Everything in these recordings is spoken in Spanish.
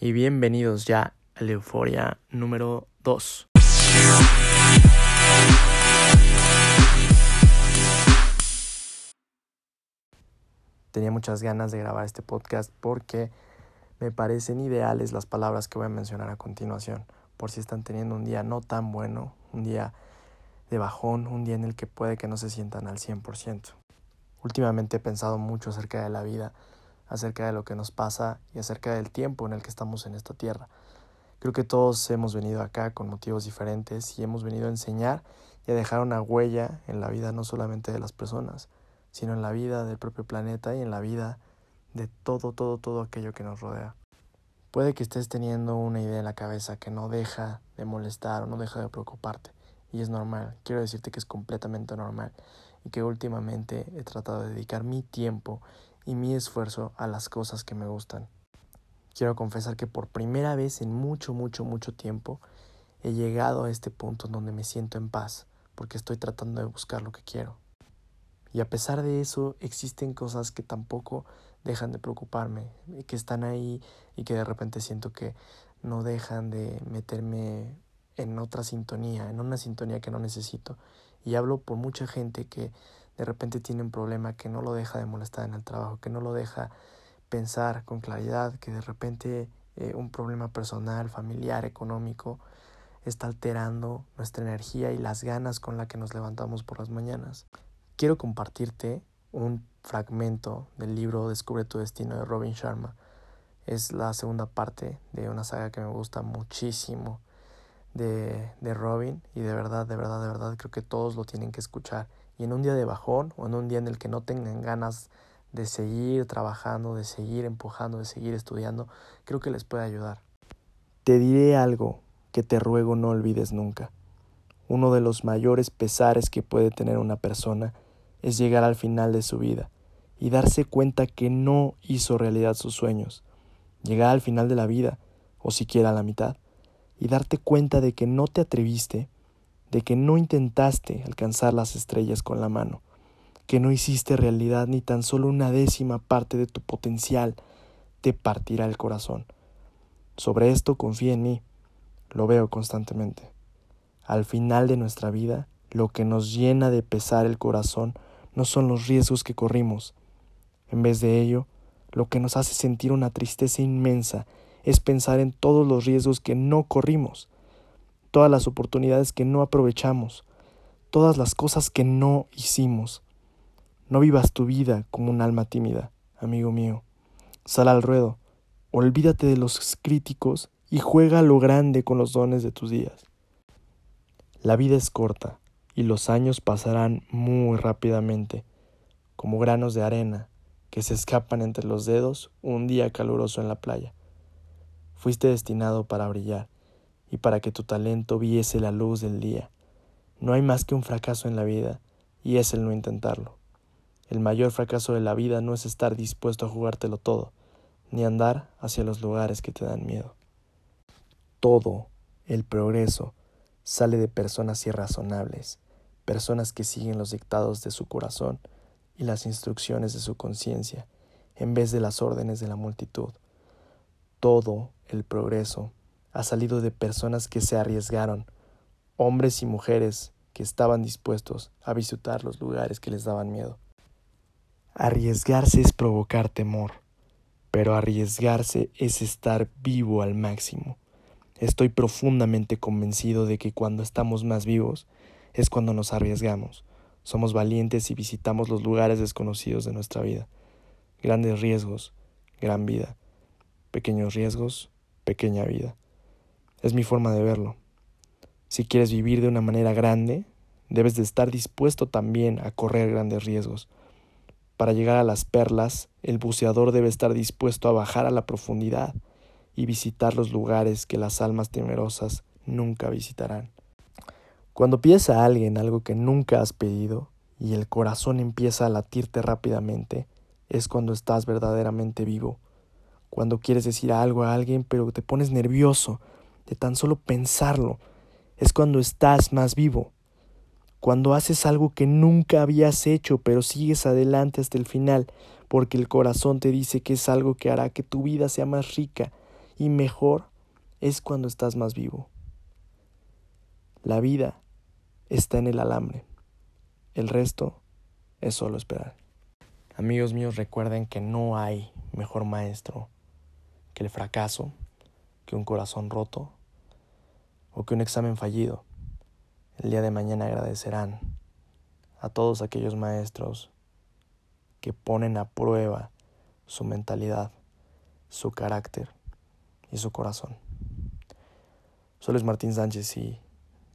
y bienvenidos ya a la euforia número 2. Tenía muchas ganas de grabar este podcast porque me parecen ideales las palabras que voy a mencionar a continuación, por si están teniendo un día no tan bueno, un día de bajón, un día en el que puede que no se sientan al 100%. Últimamente he pensado mucho acerca de la vida, acerca de lo que nos pasa y acerca del tiempo en el que estamos en esta tierra. Creo que todos hemos venido acá con motivos diferentes y hemos venido a enseñar y a dejar una huella en la vida no solamente de las personas, sino en la vida del propio planeta y en la vida de todo, todo, todo aquello que nos rodea. Puede que estés teniendo una idea en la cabeza que no deja de molestar o no deja de preocuparte. Y es normal, quiero decirte que es completamente normal y que últimamente he tratado de dedicar mi tiempo y mi esfuerzo a las cosas que me gustan. Quiero confesar que por primera vez en mucho, mucho, mucho tiempo he llegado a este punto donde me siento en paz, porque estoy tratando de buscar lo que quiero. Y a pesar de eso, existen cosas que tampoco dejan de preocuparme, que están ahí y que de repente siento que no dejan de meterme en otra sintonía, en una sintonía que no necesito. Y hablo por mucha gente que de repente tiene un problema que no lo deja de molestar en el trabajo, que no lo deja pensar con claridad, que de repente eh, un problema personal, familiar, económico, está alterando nuestra energía y las ganas con las que nos levantamos por las mañanas. Quiero compartirte un fragmento del libro Descubre tu destino de Robin Sharma. Es la segunda parte de una saga que me gusta muchísimo de, de Robin y de verdad, de verdad, de verdad creo que todos lo tienen que escuchar y en un día de bajón o en un día en el que no tengan ganas de seguir trabajando, de seguir empujando, de seguir estudiando, creo que les puede ayudar. Te diré algo que te ruego no olvides nunca. Uno de los mayores pesares que puede tener una persona es llegar al final de su vida y darse cuenta que no hizo realidad sus sueños. Llegar al final de la vida, o siquiera a la mitad, y darte cuenta de que no te atreviste de que no intentaste alcanzar las estrellas con la mano, que no hiciste realidad ni tan solo una décima parte de tu potencial, te partirá el corazón. Sobre esto confía en mí, lo veo constantemente. Al final de nuestra vida, lo que nos llena de pesar el corazón no son los riesgos que corrimos. En vez de ello, lo que nos hace sentir una tristeza inmensa es pensar en todos los riesgos que no corrimos todas las oportunidades que no aprovechamos, todas las cosas que no hicimos. No vivas tu vida como un alma tímida, amigo mío. Sal al ruedo, olvídate de los críticos y juega lo grande con los dones de tus días. La vida es corta y los años pasarán muy rápidamente, como granos de arena que se escapan entre los dedos un día caluroso en la playa. Fuiste destinado para brillar y para que tu talento viese la luz del día. No hay más que un fracaso en la vida, y es el no intentarlo. El mayor fracaso de la vida no es estar dispuesto a jugártelo todo, ni andar hacia los lugares que te dan miedo. Todo el progreso sale de personas irrazonables, personas que siguen los dictados de su corazón y las instrucciones de su conciencia, en vez de las órdenes de la multitud. Todo el progreso ha salido de personas que se arriesgaron, hombres y mujeres que estaban dispuestos a visitar los lugares que les daban miedo. Arriesgarse es provocar temor, pero arriesgarse es estar vivo al máximo. Estoy profundamente convencido de que cuando estamos más vivos es cuando nos arriesgamos, somos valientes y visitamos los lugares desconocidos de nuestra vida. Grandes riesgos, gran vida. Pequeños riesgos, pequeña vida. Es mi forma de verlo. Si quieres vivir de una manera grande, debes de estar dispuesto también a correr grandes riesgos. Para llegar a las perlas, el buceador debe estar dispuesto a bajar a la profundidad y visitar los lugares que las almas temerosas nunca visitarán. Cuando pides a alguien algo que nunca has pedido y el corazón empieza a latirte rápidamente, es cuando estás verdaderamente vivo. Cuando quieres decir algo a alguien pero te pones nervioso de tan solo pensarlo, es cuando estás más vivo, cuando haces algo que nunca habías hecho, pero sigues adelante hasta el final, porque el corazón te dice que es algo que hará que tu vida sea más rica y mejor es cuando estás más vivo. La vida está en el alambre. El resto es solo esperar. Amigos míos, recuerden que no hay mejor maestro que el fracaso, que un corazón roto o que un examen fallido. El día de mañana agradecerán a todos aquellos maestros que ponen a prueba su mentalidad, su carácter y su corazón. Soy Luis Martín Sánchez y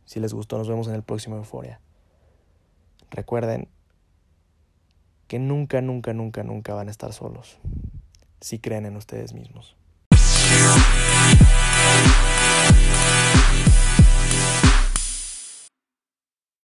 si les gustó nos vemos en el próximo Euforia. Recuerden que nunca, nunca, nunca, nunca van a estar solos si creen en ustedes mismos.